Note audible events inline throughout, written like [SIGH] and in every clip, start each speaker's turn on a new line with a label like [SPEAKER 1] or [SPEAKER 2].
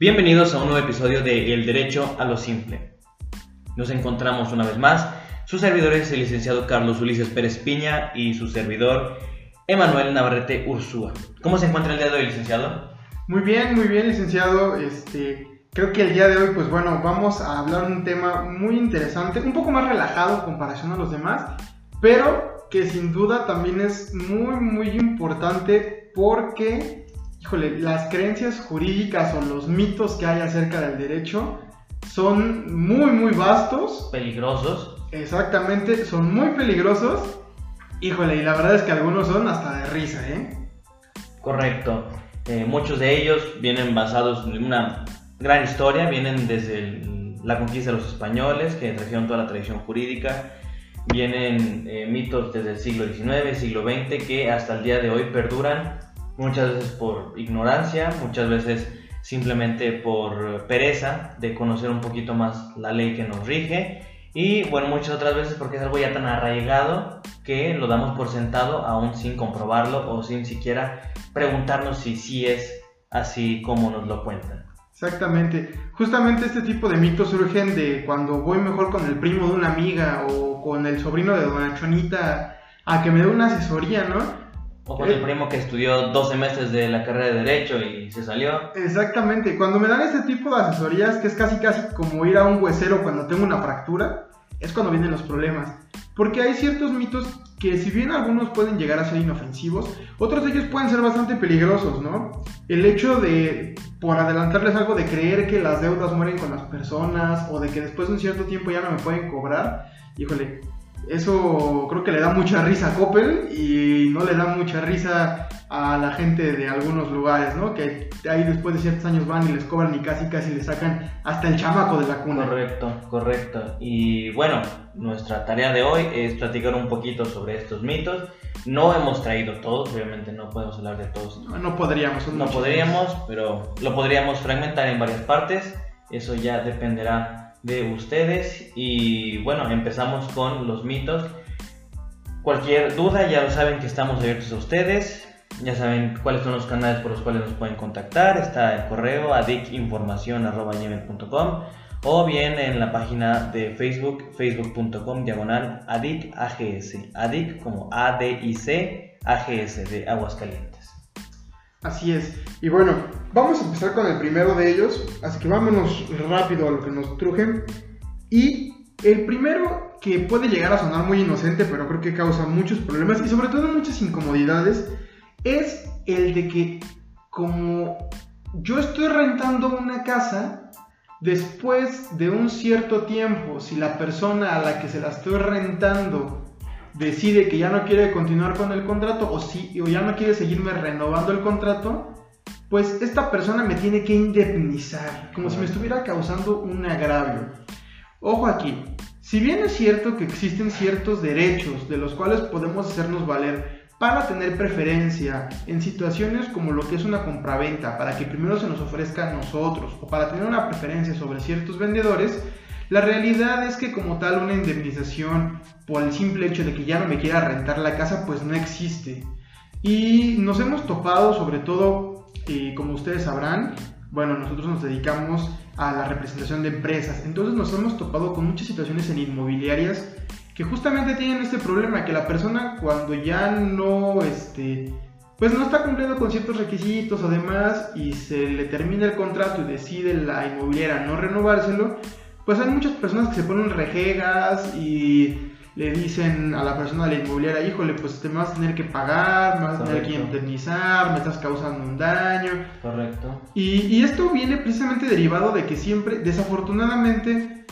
[SPEAKER 1] Bienvenidos a un nuevo episodio de El Derecho a lo Simple. Nos encontramos una vez más. Su servidor es el licenciado Carlos Ulises Pérez Piña y su servidor Emanuel Navarrete Ursúa. ¿Cómo se encuentra el día de hoy, licenciado?
[SPEAKER 2] Muy bien, muy bien, licenciado. Este, creo que el día de hoy, pues bueno, vamos a hablar un tema muy interesante, un poco más relajado en comparación a los demás, pero que sin duda también es muy, muy importante porque, híjole, las creencias jurídicas o los mitos que hay acerca del derecho son muy, muy vastos.
[SPEAKER 1] Peligrosos.
[SPEAKER 2] Exactamente, son muy peligrosos. Híjole, y la verdad es que algunos son hasta de risa, ¿eh?
[SPEAKER 1] Correcto. Eh, muchos de ellos vienen basados en una gran historia, vienen desde el- la conquista de los españoles, que trajeron toda la tradición jurídica, vienen eh, mitos desde el siglo XIX, siglo XX, que hasta el día de hoy perduran, muchas veces por ignorancia, muchas veces simplemente por pereza de conocer un poquito más la ley que nos rige, y bueno, muchas otras veces porque es algo ya tan arraigado que lo damos por sentado aún sin comprobarlo o sin siquiera preguntarnos si sí es así como nos lo cuentan.
[SPEAKER 2] Exactamente. Justamente este tipo de mitos surgen de cuando voy mejor con el primo de una amiga o con el sobrino de Dona Chonita a que me dé una asesoría, ¿no?
[SPEAKER 1] O con el primo que estudió dos semestres de la carrera de Derecho y se salió.
[SPEAKER 2] Exactamente. Cuando me dan este tipo de asesorías, que es casi casi como ir a un huesero cuando tengo una fractura, es cuando vienen los problemas. Porque hay ciertos mitos que si bien algunos pueden llegar a ser inofensivos, otros de ellos pueden ser bastante peligrosos, ¿no? El hecho de, por adelantarles algo, de creer que las deudas mueren con las personas o de que después de un cierto tiempo ya no me pueden cobrar, híjole, eso creo que le da mucha risa a Coppel y no le da mucha risa a la gente de algunos lugares, ¿no? Que ahí después de ciertos años van y les cobran y casi casi le sacan hasta el chamaco de la cuna.
[SPEAKER 1] Correcto, correcto. Y bueno, nuestra tarea de hoy es platicar un poquito sobre estos mitos. No hemos traído todos, obviamente no podemos hablar de todos.
[SPEAKER 2] No, no podríamos.
[SPEAKER 1] No podríamos, pero lo podríamos fragmentar en varias partes. Eso ya dependerá de ustedes. Y bueno, empezamos con los mitos. Cualquier duda, ya lo saben que estamos abiertos a ustedes. Ya saben cuáles son los canales por los cuales nos pueden contactar. Está el correo adicinformacion.com o bien en la página de Facebook, facebook.com diagonal adicags. Adic como A-D-I-C, de Aguascalientes.
[SPEAKER 2] Así es. Y bueno, vamos a empezar con el primero de ellos. Así que vámonos rápido a lo que nos trujen. Y el primero que puede llegar a sonar muy inocente, pero creo que causa muchos problemas y sobre todo muchas incomodidades, es el de que como yo estoy rentando una casa, después de un cierto tiempo, si la persona a la que se la estoy rentando decide que ya no quiere continuar con el contrato o, si, o ya no quiere seguirme renovando el contrato, pues esta persona me tiene que indemnizar, como si me estuviera causando un agravio. Ojo aquí, si bien es cierto que existen ciertos derechos de los cuales podemos hacernos valer para tener preferencia en situaciones como lo que es una compraventa, para que primero se nos ofrezca a nosotros o para tener una preferencia sobre ciertos vendedores, la realidad es que como tal una indemnización por el simple hecho de que ya no me quiera rentar la casa pues no existe. Y nos hemos topado sobre todo, eh, como ustedes sabrán, bueno, nosotros nos dedicamos a la representación de empresas, entonces nos hemos topado con muchas situaciones en inmobiliarias que justamente tienen este problema, que la persona cuando ya no, este, pues no está cumpliendo con ciertos requisitos o demás y se le termina el contrato y decide la inmobiliaria no renovárselo, pues hay muchas personas que se ponen rejegas y le dicen a la persona de la inmobiliaria, híjole, pues te me vas a tener que pagar, me vas a tener que indemnizar, me estás causando un daño.
[SPEAKER 1] Correcto.
[SPEAKER 2] Y, y esto viene precisamente derivado de que siempre, desafortunadamente,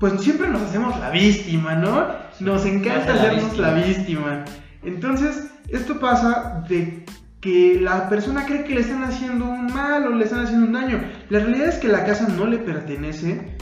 [SPEAKER 2] pues siempre nos hacemos la víctima, ¿no? Nos encanta
[SPEAKER 1] Hacer la
[SPEAKER 2] hacernos la víctima. Entonces, esto pasa de que la persona cree que le están haciendo un mal o le están haciendo un daño. La realidad es que la casa no le pertenece.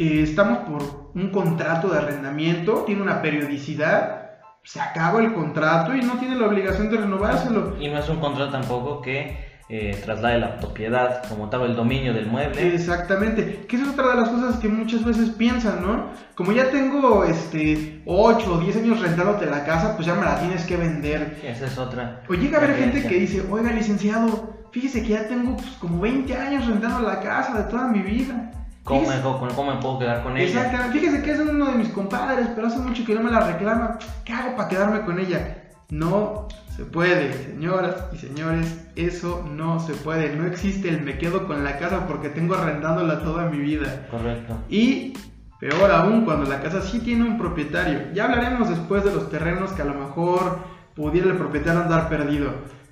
[SPEAKER 2] Eh, estamos por un contrato de arrendamiento, tiene una periodicidad, se acaba el contrato y no tiene la obligación de renovárselo.
[SPEAKER 1] Y no es un contrato tampoco que eh, traslade la propiedad como tal, el dominio del mueble.
[SPEAKER 2] Exactamente, que esa es otra de las cosas que muchas veces piensan, ¿no? Como ya tengo este 8 o 10 años rentándote la casa, pues ya me la tienes que vender.
[SPEAKER 1] Esa es otra.
[SPEAKER 2] O llega a haber gente que dice, oiga licenciado, fíjese que ya tengo pues, como 20 años rentando la casa de toda mi vida.
[SPEAKER 1] ¿Cómo, me, cómo me puedo quedar con ella?
[SPEAKER 2] Exactamente. Fíjese que es uno de mis compadres, pero hace mucho que no me la reclama. ¿Qué hago para quedarme con ella? No se puede, señoras y señores. Eso no se puede. No existe el me quedo con la casa porque tengo arrendándola toda mi vida.
[SPEAKER 1] Correcto.
[SPEAKER 2] Y peor aún, cuando la casa sí tiene un propietario. Ya hablaremos después de los terrenos que a lo mejor pudiera el propietario andar perdido.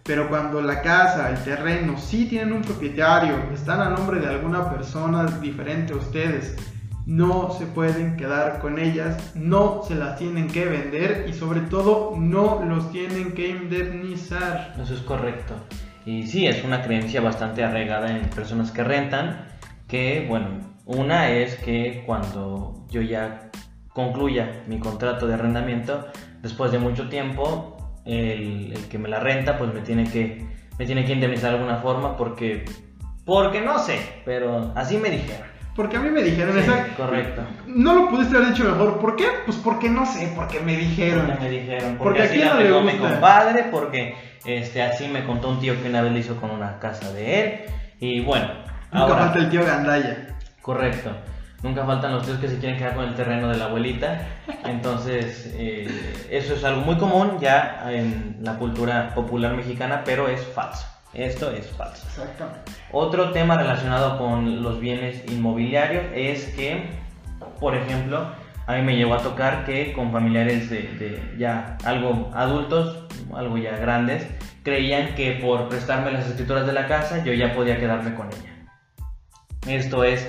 [SPEAKER 2] Pero cuando la casa, el terreno sí tienen un propietario, están a nombre de alguna persona diferente a ustedes, no se pueden quedar con ellas, no se las tienen que vender y sobre todo no los tienen que indemnizar.
[SPEAKER 1] Eso es correcto. Y sí, es una creencia bastante arraigada en personas que rentan, que bueno, una es que cuando yo ya concluya mi contrato de arrendamiento, después de mucho tiempo, el, el que me la renta pues me tiene que, me tiene que indemnizar de alguna forma porque, porque no sé, pero así me dijeron.
[SPEAKER 2] Porque a mí me dijeron,
[SPEAKER 1] Sí,
[SPEAKER 2] esa-
[SPEAKER 1] correcto.
[SPEAKER 2] no lo pudiste haber dicho mejor. ¿Por qué? Pues porque no sé, porque me dijeron.
[SPEAKER 1] Porque me dijeron, porque, así
[SPEAKER 2] quién
[SPEAKER 1] la
[SPEAKER 2] no le
[SPEAKER 1] pegó mi
[SPEAKER 2] gusta.
[SPEAKER 1] compadre, porque este, así me contó un tío que una vez lo hizo con una casa de él. Y bueno,
[SPEAKER 2] Nunca
[SPEAKER 1] ahora,
[SPEAKER 2] falta el tío Gandaya.
[SPEAKER 1] correcto. Nunca faltan los tíos que se quieren quedar con el terreno de la abuelita. Entonces, eh, eso es algo muy común ya en la cultura popular mexicana, pero es falso. Esto es falso.
[SPEAKER 2] Exactamente.
[SPEAKER 1] Otro tema relacionado con los bienes inmobiliarios es que, por ejemplo, a mí me llegó a tocar que con familiares de, de ya algo adultos, algo ya grandes, creían que por prestarme las escrituras de la casa yo ya podía quedarme con ella. Esto es,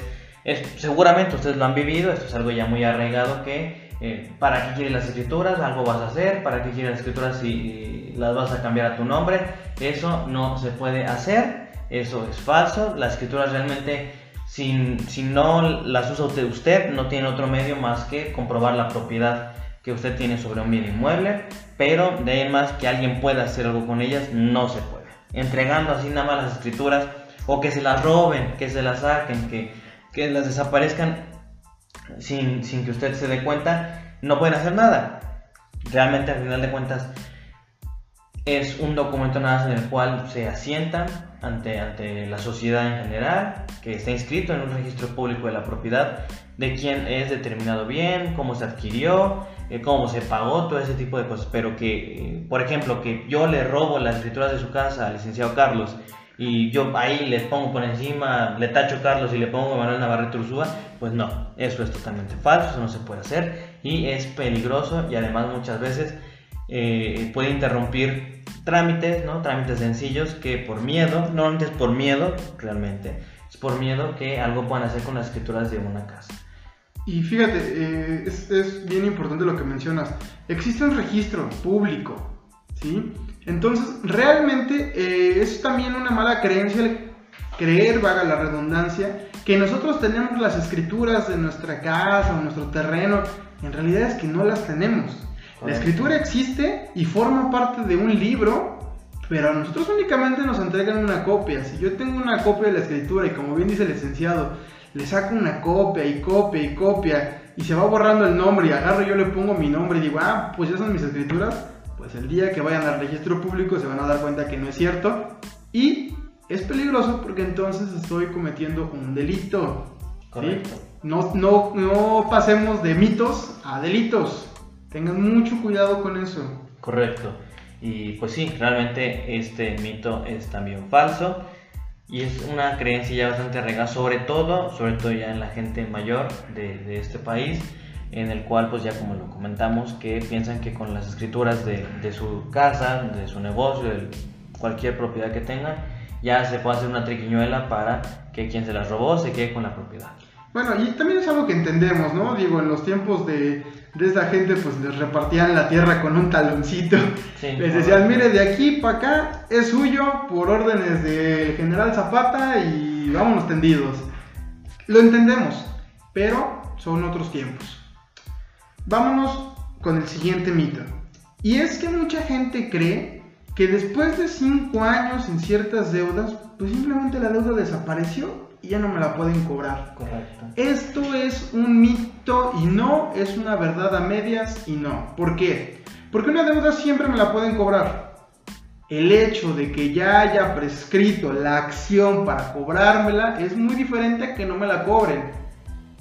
[SPEAKER 1] seguramente ustedes lo han vivido, esto es algo ya muy arraigado que eh, para qué quieres las escrituras, algo vas a hacer, para qué quieres las escrituras si las vas a cambiar a tu nombre, eso no se puede hacer, eso es falso, las escrituras realmente si, si no las usa usted, no tiene otro medio más que comprobar la propiedad que usted tiene sobre un bien inmueble, pero de ahí más que alguien pueda hacer algo con ellas, no se puede. Entregando así nada más las escrituras, o que se las roben, que se las saquen, que, que las desaparezcan sin, sin que usted se dé cuenta, no pueden hacer nada. Realmente al final de cuentas es un documento nada más en el cual se asientan ante, ante la sociedad en general, que está inscrito en un registro público de la propiedad, de quién es determinado bien, cómo se adquirió, eh, cómo se pagó, todo ese tipo de cosas. Pero que, eh, por ejemplo, que yo le robo las escrituras de su casa al licenciado Carlos y yo ahí le pongo por encima, le tacho Carlos y le pongo Manuel Navarrete Ursúa, pues no, eso es totalmente falso, eso no se puede hacer y es peligroso y además muchas veces eh, puede interrumpir trámites, ¿no? Trámites sencillos que por miedo, normalmente es por miedo, realmente, es por miedo que algo puedan hacer con las escrituras de una casa.
[SPEAKER 2] Y fíjate, eh, es bien importante lo que mencionas. Existe un registro público, ¿sí? Entonces, realmente eh, es también una mala creencia el creer, vaga la redundancia, que nosotros tenemos las escrituras de nuestra casa o nuestro terreno. En realidad es que no las tenemos. La escritura existe y forma parte de un libro, pero a nosotros únicamente nos entregan una copia. Si yo tengo una copia de la escritura y como bien dice el licenciado, le saco una copia y copia y copia y se va borrando el nombre y agarro y yo le pongo mi nombre y digo, ah, pues ya son mis escrituras, pues el día que vayan al registro público se van a dar cuenta que no es cierto y es peligroso porque entonces estoy cometiendo un delito. ¿sí?
[SPEAKER 1] Correcto.
[SPEAKER 2] No, no, no pasemos de mitos a delitos. Tengan mucho cuidado con eso.
[SPEAKER 1] Correcto. Y pues sí, realmente este mito es también falso y es una creencia ya bastante arraigada, sobre todo, sobre todo ya en la gente mayor de, de este país, en el cual pues ya como lo comentamos, que piensan que con las escrituras de, de su casa, de su negocio, de cualquier propiedad que tengan, ya se puede hacer una triquiñuela para que quien se las robó se quede con la propiedad.
[SPEAKER 2] Bueno, y también es algo que entendemos, ¿no? Digo, en los tiempos de, de esta gente, pues les repartían la tierra con un taloncito.
[SPEAKER 1] Sí,
[SPEAKER 2] Les decían, mire, de aquí para acá es suyo por órdenes del general Zapata y vámonos tendidos. Lo entendemos, pero son otros tiempos. Vámonos con el siguiente mito. Y es que mucha gente cree que después de 5 años en ciertas deudas, pues simplemente la deuda desapareció y ya no me la pueden cobrar.
[SPEAKER 1] Correcto.
[SPEAKER 2] Esto es un mito y no es una verdad a medias y no. ¿Por qué? Porque una deuda siempre me la pueden cobrar. el hecho de que ya haya prescrito la acción para cobrármela es muy diferente a que no me la cobren.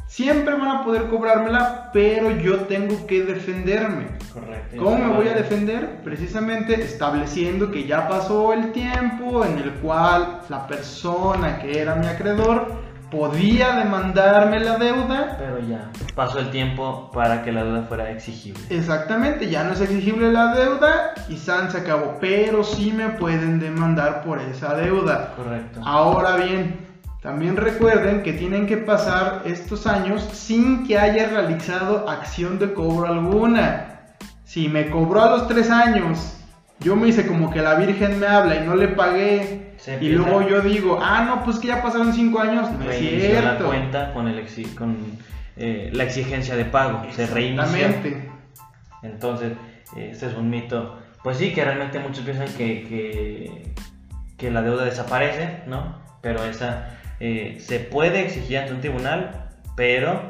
[SPEAKER 2] Siempre van a poder cobrármela, pero yo tengo que defenderme.
[SPEAKER 1] Correcto.
[SPEAKER 2] ¿Cómo me voy a defender? Precisamente estableciendo que ya pasó el tiempo en el cual la persona que era mi acreedor podía demandarme la deuda.
[SPEAKER 1] Pero ya pasó el tiempo para que la deuda fuera exigible.
[SPEAKER 2] Exactamente, ya no es exigible la deuda y San se acabó, pero sí me pueden demandar por esa deuda.
[SPEAKER 1] Correcto.
[SPEAKER 2] Ahora bien, también recuerden que tienen que pasar estos años sin que haya realizado acción de cobro alguna. Si me cobró a los tres años, yo me hice como que la Virgen me habla y no le pagué, y luego yo digo, ah, no, pues que ya pasaron cinco años, no es
[SPEAKER 1] Reinició la
[SPEAKER 2] cierto.
[SPEAKER 1] cuenta con, el exi- con eh, la exigencia de pago. Se.
[SPEAKER 2] Exactamente.
[SPEAKER 1] Entonces, este es un mito. Pues sí, que realmente muchos piensan que, que, que la deuda desaparece, ¿no? Pero esa eh, se puede exigir ante un tribunal, pero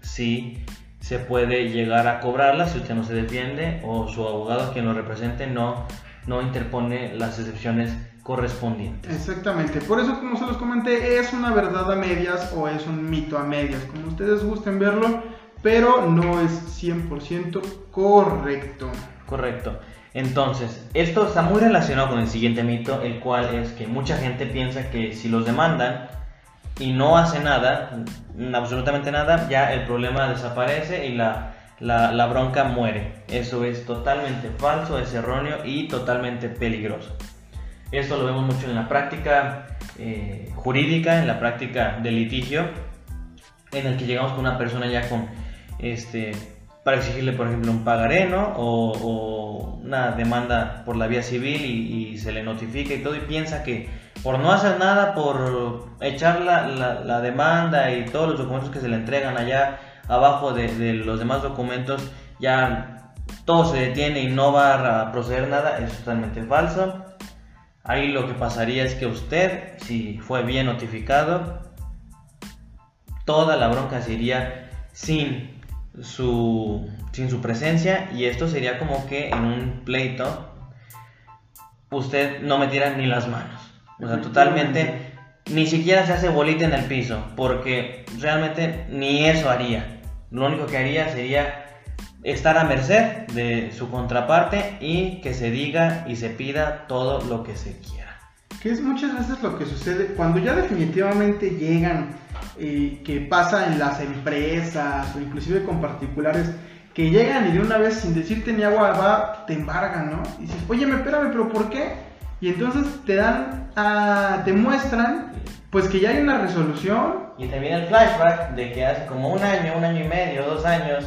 [SPEAKER 1] sí se puede llegar a cobrarla si usted no se defiende o su abogado quien lo represente no, no interpone las excepciones correspondientes.
[SPEAKER 2] Exactamente, por eso como se los comenté, es una verdad a medias o es un mito a medias, como ustedes gusten verlo, pero no es 100% correcto.
[SPEAKER 1] Correcto. Entonces, esto está muy relacionado con el siguiente mito, el cual es que mucha gente piensa que si los demandan y no hace nada, absolutamente nada, ya el problema desaparece y la, la- bronca muere. Eso es totalmente falso, es erróneo y totalmente peligroso. Esto lo vemos mucho en la práctica eh, jurídica, en la práctica de litigio, en el que llegamos con una persona ya con este para exigirle por ejemplo un pagaré ¿no? o, o una demanda por la vía civil y, se le notifica y todo y piensa que por no hacer nada por echar la, la- la demanda y todos los documentos que se le entregan allá abajo de, de los demás documentos ya todo se detiene y no va a proceder nada es totalmente falso. Ahí lo que pasaría es que usted si fue bien notificado toda la bronca se iría sin su, sin su presencia y esto sería como que en un pleito usted no metiera ni las manos. O sea, totalmente, ni siquiera se hace bolita en el piso, porque realmente ni eso haría. Lo único que haría sería estar a merced de su contraparte y que se diga y se pida todo lo que se quiera.
[SPEAKER 2] Que es muchas veces lo que sucede cuando ya definitivamente llegan, eh, que pasa en las empresas o inclusive con particulares, que llegan y de una vez sin decirte ni agua va, te embargan, ¿no? Y dices, oye, espérame, pero ¿por qué? Y entonces te dan, a- te muestran, pues que ya hay una resolución.
[SPEAKER 1] Y te viene el flashback de que hace como un año, un año y medio, dos años,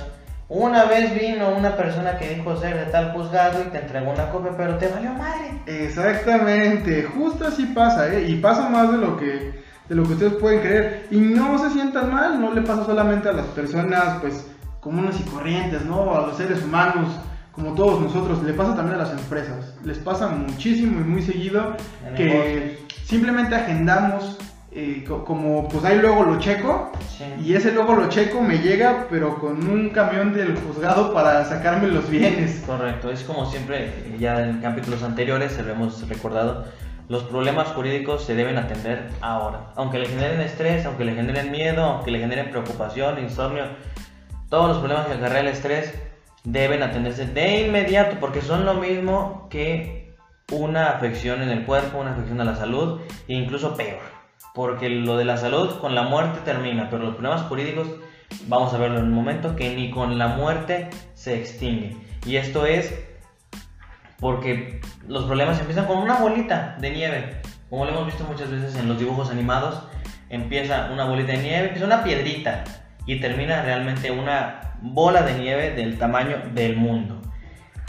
[SPEAKER 1] una vez vino una persona que dijo ser de tal juzgado y te entregó una copia, pero te valió madre.
[SPEAKER 2] Exactamente, justo así pasa, ¿eh? Y pasa más de lo que de lo que ustedes pueden creer. Y no se sientan mal, no le pasa solamente a las personas, pues, comunes y corrientes, ¿no? A los seres humanos, como todos nosotros, le pasa también a las empresas. Les pasa muchísimo y muy seguido
[SPEAKER 1] En
[SPEAKER 2] que
[SPEAKER 1] negocios.
[SPEAKER 2] simplemente agendamos, eh, co- como, pues ahí luego lo checo.
[SPEAKER 1] Sí.
[SPEAKER 2] Y ese luego lo checo me llega, pero con un camión del juzgado para sacarme los bienes.
[SPEAKER 1] Correcto, es como siempre, ya en capítulos anteriores se lo hemos recordado, los problemas jurídicos se deben atender ahora. Aunque le generen estrés, aunque le generen miedo, aunque le generen preocupación, insomnio, todos los problemas que acarrea el estrés deben atenderse de inmediato porque son lo mismo que una afección en el cuerpo, una afección a la salud e incluso peor. Porque lo de la salud con la muerte termina, pero los problemas jurídicos vamos a verlo en un momento que ni con la muerte se extingue. Y esto es porque los problemas empiezan con una bolita de nieve. Como lo hemos visto muchas veces en los dibujos animados, empieza una bolita de nieve, empieza una piedrita y termina realmente una bola de nieve del tamaño del mundo.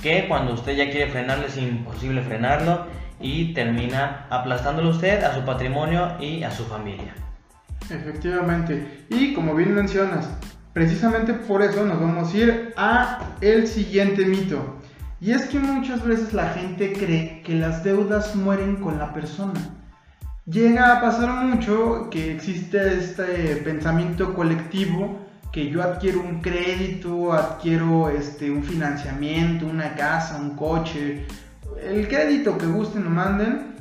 [SPEAKER 1] Que cuando usted ya quiere frenarlo es imposible frenarlo y termina aplastándolo usted a su patrimonio y a su familia.
[SPEAKER 2] Efectivamente. Y como bien mencionas, precisamente por eso nos vamos a ir a el siguiente mito. Y es que muchas veces la gente cree que las deudas mueren con la persona. Llega a pasar mucho que existe este pensamiento colectivo que yo adquiero un crédito, adquiero este, un financiamiento, una casa, un coche, el crédito que gusten o manden.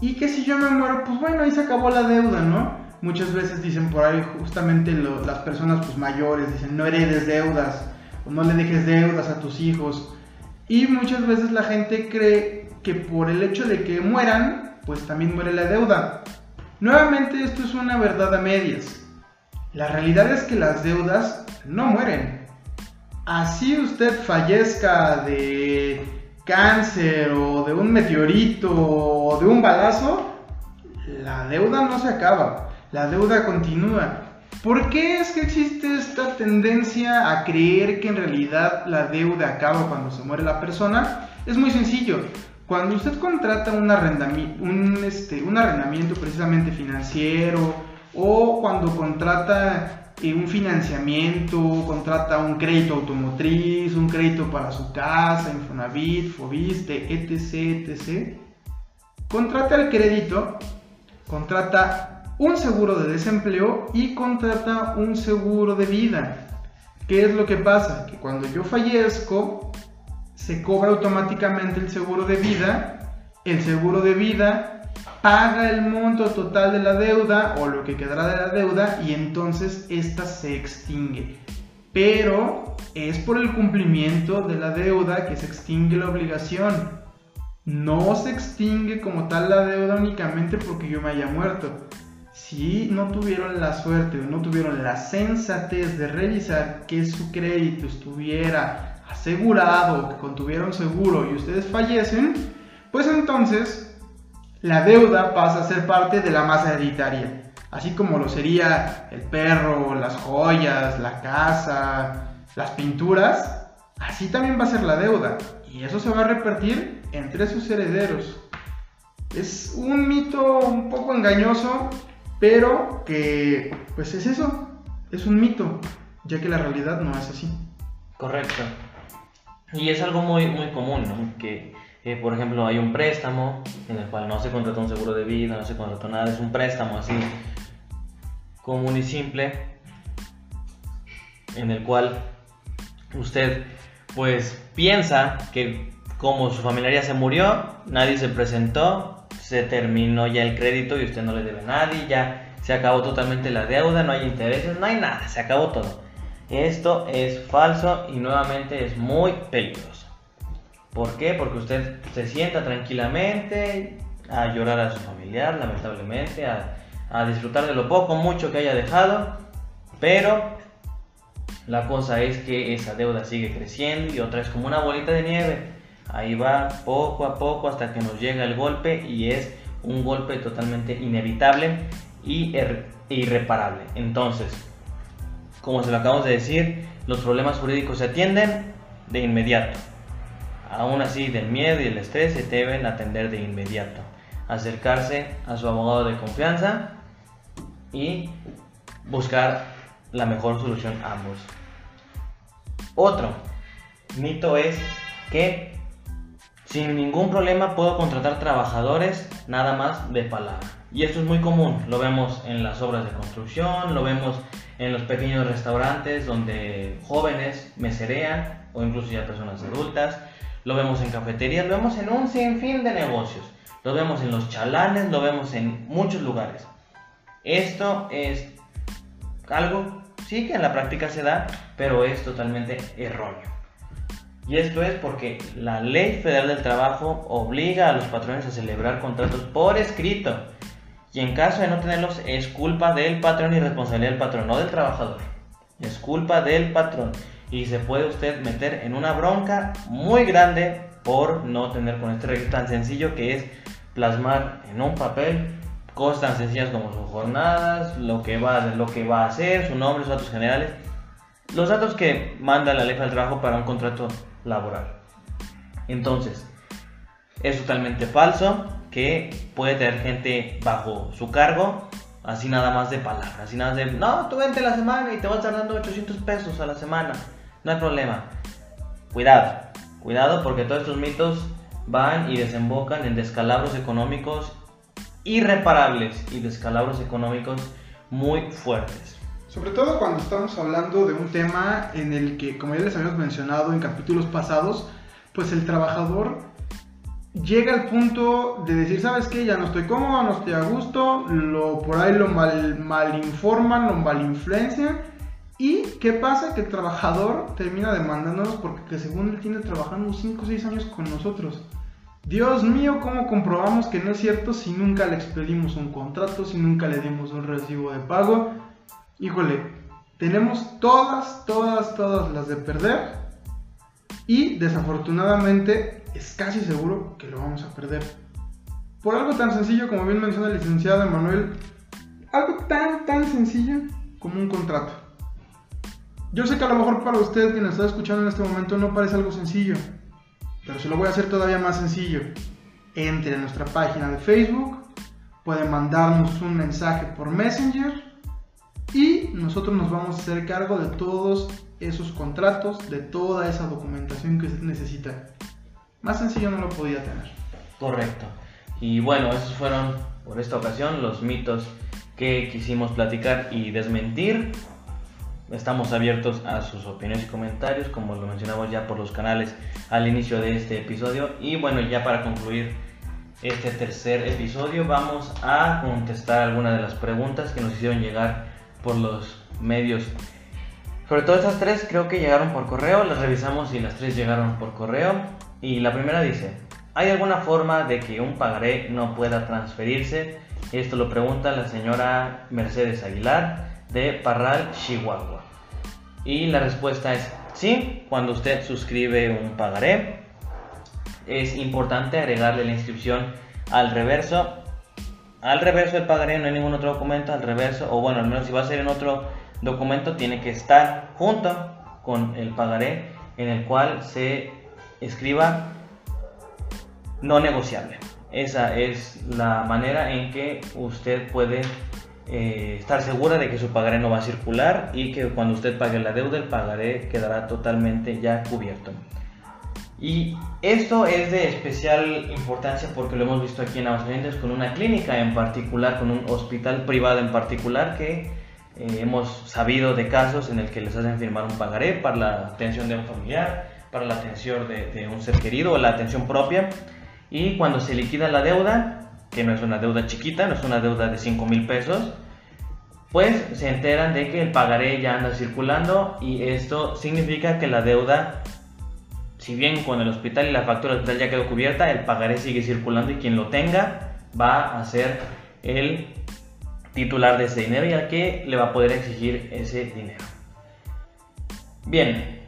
[SPEAKER 2] Y que si yo me muero, pues bueno, ahí se acabó la deuda, ¿no? Muchas veces dicen por ahí justamente las personas pues mayores, dicen no heredes deudas o no le dejes deudas a tus hijos. Y muchas veces la gente cree que por el hecho de que mueran, pues también muere la deuda. Nuevamente esto es una verdad a medias. La realidad es que las deudas no mueren. Así usted fallezca de cáncer o de un meteorito o de un balazo, la deuda no se acaba, la deuda continúa. ¿Por qué es que existe esta tendencia a creer que en realidad la deuda acaba cuando se muere la persona? Es muy sencillo. Cuando usted contrata un este, arrendamiento precisamente financiero o cuando contrata eh, un financiamiento, contrata un crédito automotriz, un crédito para su casa, Infonavit, Fobiste, etc, etc, contrata el crédito, contrata un seguro de desempleo y contrata un seguro de vida. ¿Qué es lo que pasa? Que cuando yo fallezco, se cobra automáticamente el seguro de vida, el seguro de vida paga el monto total de la deuda o lo que quedará de la deuda y entonces esta se extingue. Pero es por el cumplimiento de la deuda que se extingue la obligación. No se extingue como tal la deuda únicamente porque yo me haya muerto. Si no tuvieron la suerte o no tuvieron la sensatez de revisar que su crédito estuviera asegurado, que contuvieron seguro y ustedes fallecen, pues entonces la deuda pasa a ser parte de la masa hereditaria. Así como lo sería el perro, las joyas, la casa, las pinturas, así también va a ser la deuda. Y eso se va a repartir entre sus herederos. Es un mito un poco engañoso, pero que pues es eso, es un mito, ya que la realidad no es así.
[SPEAKER 1] Correcto. Y es algo muy, muy común, ¿no? Que, eh, por ejemplo, hay un préstamo en el cual no se contrató un seguro de vida, no se contrató nada, es un préstamo así común y simple, en el cual usted pues piensa que como su familia se murió, nadie se presentó, se terminó ya el crédito y usted no le debe a nadie, ya se acabó totalmente la deuda, no hay intereses, no hay nada, se acabó todo. Esto es falso y nuevamente es muy peligroso. ¿Por qué? Porque usted se sienta tranquilamente a llorar a su familiar, lamentablemente, a, disfrutar de lo poco, mucho que haya dejado, pero la cosa es que esa deuda sigue creciendo y otra es como una bolita de nieve. Ahí va poco a poco hasta que nos llega el golpe y es un golpe totalmente inevitable y irreparable. Entonces, como se lo acabamos de decir, los problemas jurídicos se atienden de inmediato. Aún así, del miedo y el estrés se deben atender de inmediato. Acercarse a su abogado de confianza y buscar la mejor solución a ambos. Otro mito es que sin ningún problema puedo contratar trabajadores nada más de palabra. Y esto es muy común, lo vemos en las obras de construcción, lo vemos en los pequeños restaurantes donde jóvenes meserean o incluso ya personas adultas, lo vemos en cafeterías, lo vemos en un sinfín de negocios, lo vemos en los chalanes, lo vemos en muchos lugares. Esto es algo, sí que en la práctica se da, pero es totalmente erróneo. Y esto es porque la ley federal del trabajo obliga a los patrones a celebrar contratos por escrito y en caso de no tenerlos, es culpa del patrón y responsabilidad del patrón, no del trabajador. Es culpa del patrón. Y se puede usted meter en una bronca muy grande por no tener con este registro tan sencillo que es plasmar en un papel cosas tan sencillas como sus jornadas, lo que va, lo que va a hacer, su nombre, sus datos generales, los datos que manda la ley del trabajo para un contrato laboral. Entonces, es totalmente falso que puede tener gente bajo su cargo, así nada más de palabras, así nada de, no, tú vente la semana y te vas a estar dando 800 pesos a la semana, no hay problema. Cuidado, cuidado porque todos estos mitos van y desembocan en descalabros económicos irreparables y descalabros económicos muy fuertes.
[SPEAKER 2] Sobre todo cuando estamos hablando de un tema en el que, como ya les habíamos mencionado en capítulos pasados, pues el trabajador llega al punto de decir, ¿sabes qué? Ya no estoy cómodo, no estoy a gusto, lo, por ahí lo mal, informan, lo mal influencian. ¿Y qué pasa? Que el trabajador termina demandándonos porque que según él tiene trabajando 5 o 6 años con nosotros. Dios mío, ¿cómo comprobamos que no es cierto si nunca le expedimos un contrato, si nunca le dimos un recibo de pago? Híjole, tenemos todas, todas, todas las de perder y desafortunadamente es casi seguro que lo vamos a perder. Por algo tan sencillo como bien menciona el licenciado Emanuel, algo tan, tan sencillo como un contrato. Yo sé que a lo mejor para usted quien está escuchando en este momento no parece algo sencillo, pero se lo voy a hacer todavía más sencillo. Entre a nuestra página de Facebook, puede mandarnos un mensaje por Messenger y nosotros nos vamos a hacer cargo de todos esos contratos, de toda esa documentación que usted necesita. Más sencillo no lo podía tener.
[SPEAKER 1] Correcto. Y bueno, esos fueron por esta ocasión los mitos que quisimos platicar y desmentir. Estamos abiertos a sus opiniones y comentarios, como lo mencionamos ya por los canales al inicio de este episodio. Y bueno, ya para concluir este tercer episodio, vamos a contestar algunas de las preguntas que nos hicieron llegar por los medios. Sobre todo estas tres creo que llegaron por correo, las revisamos y las tres llegaron por correo. Y la primera dice, ¿hay alguna forma de que un pagaré no pueda transferirse? Esto lo pregunta la señora Mercedes Aguilar de Parral, Chihuahua. Y la respuesta es sí, cuando usted suscribe un pagaré, es importante agregarle la inscripción al reverso. Al reverso del pagaré no hay ningún otro documento, al reverso, o bueno, al menos si va a ser en otro documento, tiene que estar junto con el pagaré en el cual se escriba no negociable. Esa es la manera en que usted puede eh, estar segura de que su pagaré no va a circular y que cuando usted pague la deuda el pagaré quedará totalmente ya cubierto. Y esto es de especial importancia porque lo hemos visto aquí en Aguascalientes con una clínica en particular, con un hospital privado en particular que eh, hemos sabido de casos en el que les hacen firmar un pagaré para la atención de un familiar, para la atención de, un ser querido o la atención propia. Y cuando se liquida la deuda, que no es una deuda chiquita, no es una deuda de 5 mil pesos, pues se enteran de que el pagaré ya anda circulando y esto significa que la deuda, si bien con el hospital y la factura hospital ya quedó cubierta, el pagaré sigue circulando y quien lo tenga va a ser el titular de ese dinero y al que le va a poder exigir ese dinero. Bien,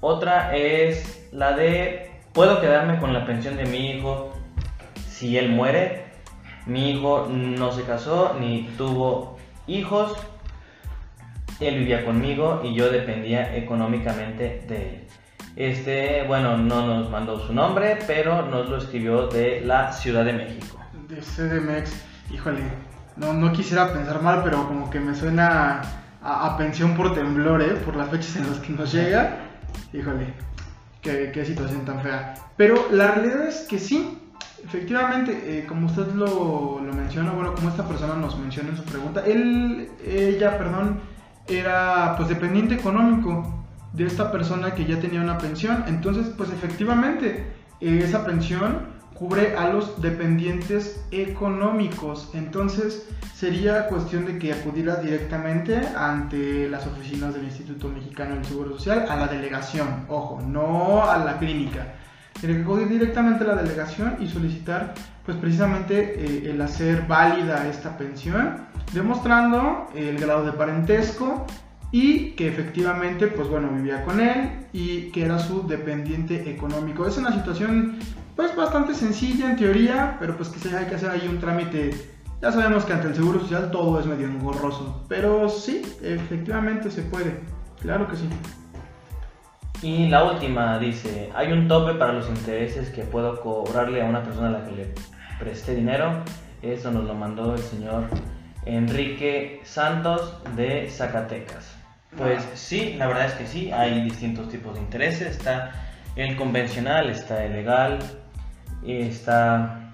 [SPEAKER 1] otra es la de, ¿puedo quedarme con la pensión de mi hijo si él muere? Mi hijo no se casó ni tuvo hijos. Él vivía conmigo y yo dependía económicamente de él. Este, bueno, no nos mandó su nombre, pero nos lo escribió de la Ciudad de México.
[SPEAKER 2] De CDMX, híjole, no, no quisiera pensar mal, pero como que me suena a, pensión por temblor, ¿eh? Por las fechas en las que nos llega. Híjole, qué, qué situación tan fea. Pero la realidad es que sí, efectivamente, eh, como usted lo, lo, menciona, bueno, como esta persona nos menciona en su pregunta, él, ella, perdón, era pues dependiente económico de esta persona que ya tenía una pensión. Entonces, pues efectivamente, esa pensión cubre a los dependientes económicos. Entonces sería cuestión de que acudiera directamente ante las oficinas del Instituto Mexicano del Seguro Social, a la delegación, ojo, no a la clínica. Tiene que acudir directamente a la delegación y solicitar pues precisamente eh, el hacer válida esta pensión, demostrando el grado de parentesco y que efectivamente, pues bueno, vivía con él y que era su dependiente económico. Es una situación pues bastante sencilla en teoría, pero pues que hay que hacer ahí un trámite. Ya sabemos que ante el Seguro Social todo es medio engorroso, pero sí, efectivamente se puede, claro que sí.
[SPEAKER 1] Y la última dice, hay un tope para los intereses que puedo cobrarle a una persona a la que le presté dinero. Eso nos lo mandó el señor Enrique Santos de Zacatecas. Pues sí, la verdad es que sí, hay distintos tipos de intereses. Está el convencional, está el legal, está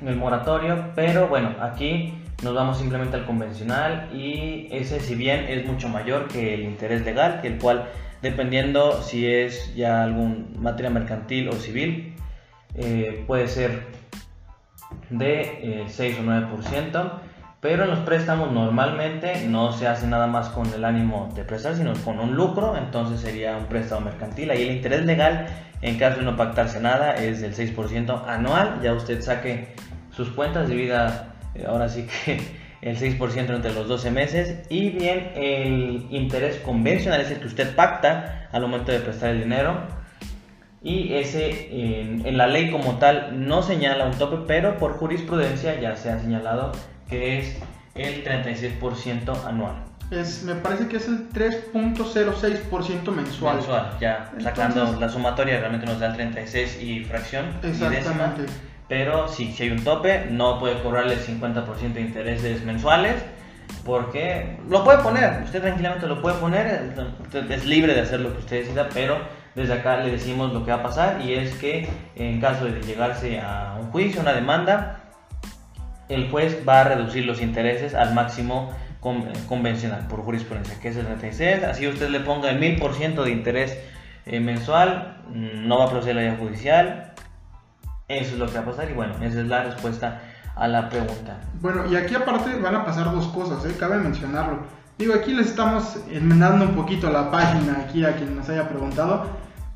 [SPEAKER 1] el moratorio, pero bueno, aquí nos vamos simplemente al convencional y ese si bien es mucho mayor que el interés legal, que el cual dependiendo si es ya algún materia mercantil o civil, eh, puede ser de 6 o 9%, pero en los préstamos normalmente no se hace nada más con el ánimo de prestar, sino con un lucro, entonces sería un préstamo mercantil. Ahí el interés legal, en caso de no pactarse nada, es del 6% anual, ya usted saque sus cuentas, divida ahora sí que [LAUGHS] el 6% entre los 12 meses. Y bien el interés convencional es el que usted pacta al momento de prestar el dinero. Y ese en, la ley como tal no señala un tope pero por jurisprudencia ya se ha señalado que es el 36% anual.
[SPEAKER 2] Es, me parece que es el 3.06% mensual.
[SPEAKER 1] Mensual, ya sacando la sumatoria realmente nos da el 36 y fracción.
[SPEAKER 2] Exactamente.
[SPEAKER 1] pero si, si hay un tope, no puede cobrarle el 50% de intereses mensuales porque lo puede poner, usted tranquilamente lo puede poner, usted es libre de hacer lo que usted decida, pero desde acá le decimos lo que va a pasar y es que en caso de llegarse a un juicio, una demanda, el juez va a reducir los intereses al máximo convencional por jurisprudencia, que es el 36. Así usted le ponga el 1000% de interés eh, mensual, mm, no va a proceder la vía judicial. Eso es lo que va a pasar y bueno, esa es la respuesta a la pregunta.
[SPEAKER 2] Bueno, y aquí aparte van a pasar dos cosas, ¿eh? cabe mencionarlo. Digo, aquí les estamos enmendando un poquito la página aquí a quien nos haya preguntado,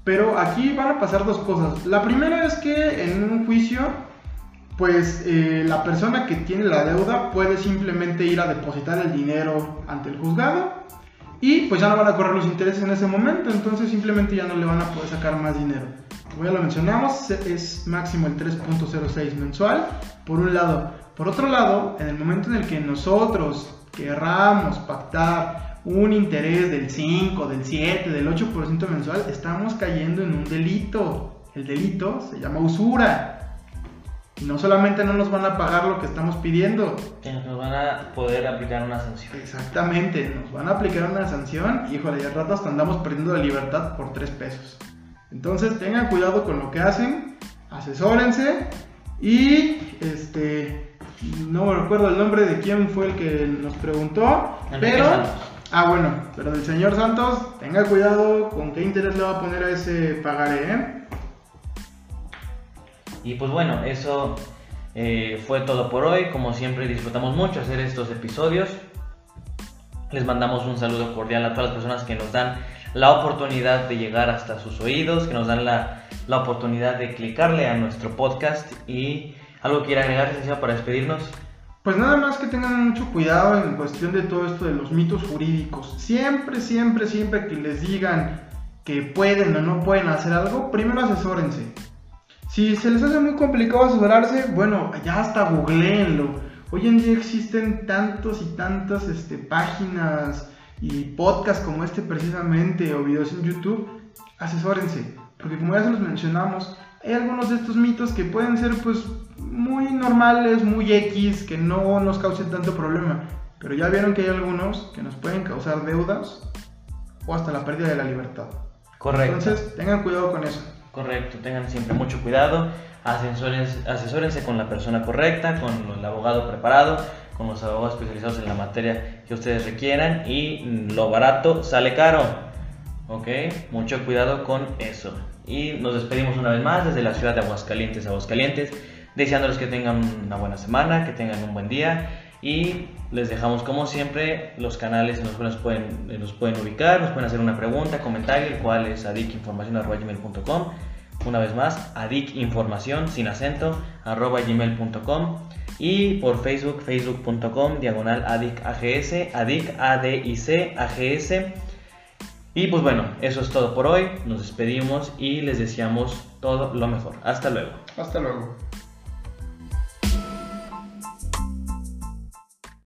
[SPEAKER 2] pero aquí van a pasar dos cosas. La primera es que en un juicio pues eh, la persona que tiene la deuda puede simplemente ir a depositar el dinero ante el juzgado y pues ya no van a correr los intereses en ese momento, entonces simplemente ya no le van a poder sacar más dinero. Como ya lo mencionamos, es máximo el 3.06 mensual, por un lado. Por otro lado, en el momento en el que nosotros querramos pactar un interés del 5, del 7, del 8% mensual, estamos cayendo en un delito. El delito se llama usura no solamente no nos van a pagar lo que estamos pidiendo,
[SPEAKER 1] nos van a poder aplicar una sanción.
[SPEAKER 2] Exactamente, nos van a aplicar una sanción. Híjole, ya rato hasta andamos perdiendo la libertad por tres pesos. Entonces tengan cuidado con lo que hacen, asesórense y este no me recuerdo el nombre de quién fue el que nos preguntó, pero ah bueno, pero del señor Santos, tenga cuidado con qué interés le va a poner a ese pagaré, ¿eh?
[SPEAKER 1] Y pues bueno, eso eh, fue todo por hoy. Como siempre disfrutamos mucho hacer estos episodios. Les mandamos un saludo cordial a todas las personas que nos dan la oportunidad de llegar hasta sus oídos, que nos dan la, la oportunidad de clicarle a nuestro podcast y algo que quiera agregar, licenciado, para despedirnos.
[SPEAKER 2] Pues nada más que tengan mucho cuidado en cuestión de todo esto de los mitos jurídicos. Siempre, siempre, siempre que les digan que pueden o no pueden hacer algo, primero asesórense. Si se les hace muy complicado asesorarse, bueno, ya hasta googleenlo. Hoy en día existen tantos y tantas este, páginas y podcasts como este precisamente o videos en YouTube. Asesórense, porque como ya se los mencionamos, hay algunos de estos mitos que pueden ser pues muy normales, muy X, que no nos causen tanto problema. Pero ya vieron que hay algunos que nos pueden causar deudas o hasta la pérdida de la libertad.
[SPEAKER 1] Correcto.
[SPEAKER 2] Entonces, tengan cuidado con eso.
[SPEAKER 1] Correcto, tengan siempre mucho cuidado, asesórense, con la persona correcta, con el abogado preparado, con los abogados especializados en la materia que ustedes requieran y lo barato sale caro. Ok, mucho cuidado con eso. Y nos despedimos una vez más desde la ciudad de Aguascalientes, Aguascalientes, deseándoles que tengan una buena semana, que tengan un buen día y les dejamos como siempre los canales en los cuales pueden, nos pueden ubicar, nos pueden hacer una pregunta, comentario, el cual es adicinformacion.com. Una vez más, adicinformación sin acento arroba gmail.com y por Facebook, facebook.com, diagonal adic AGS, adic ADIC AGS. Y pues bueno, eso es todo por hoy. Nos despedimos y les deseamos todo lo mejor. Hasta luego.
[SPEAKER 2] Hasta luego.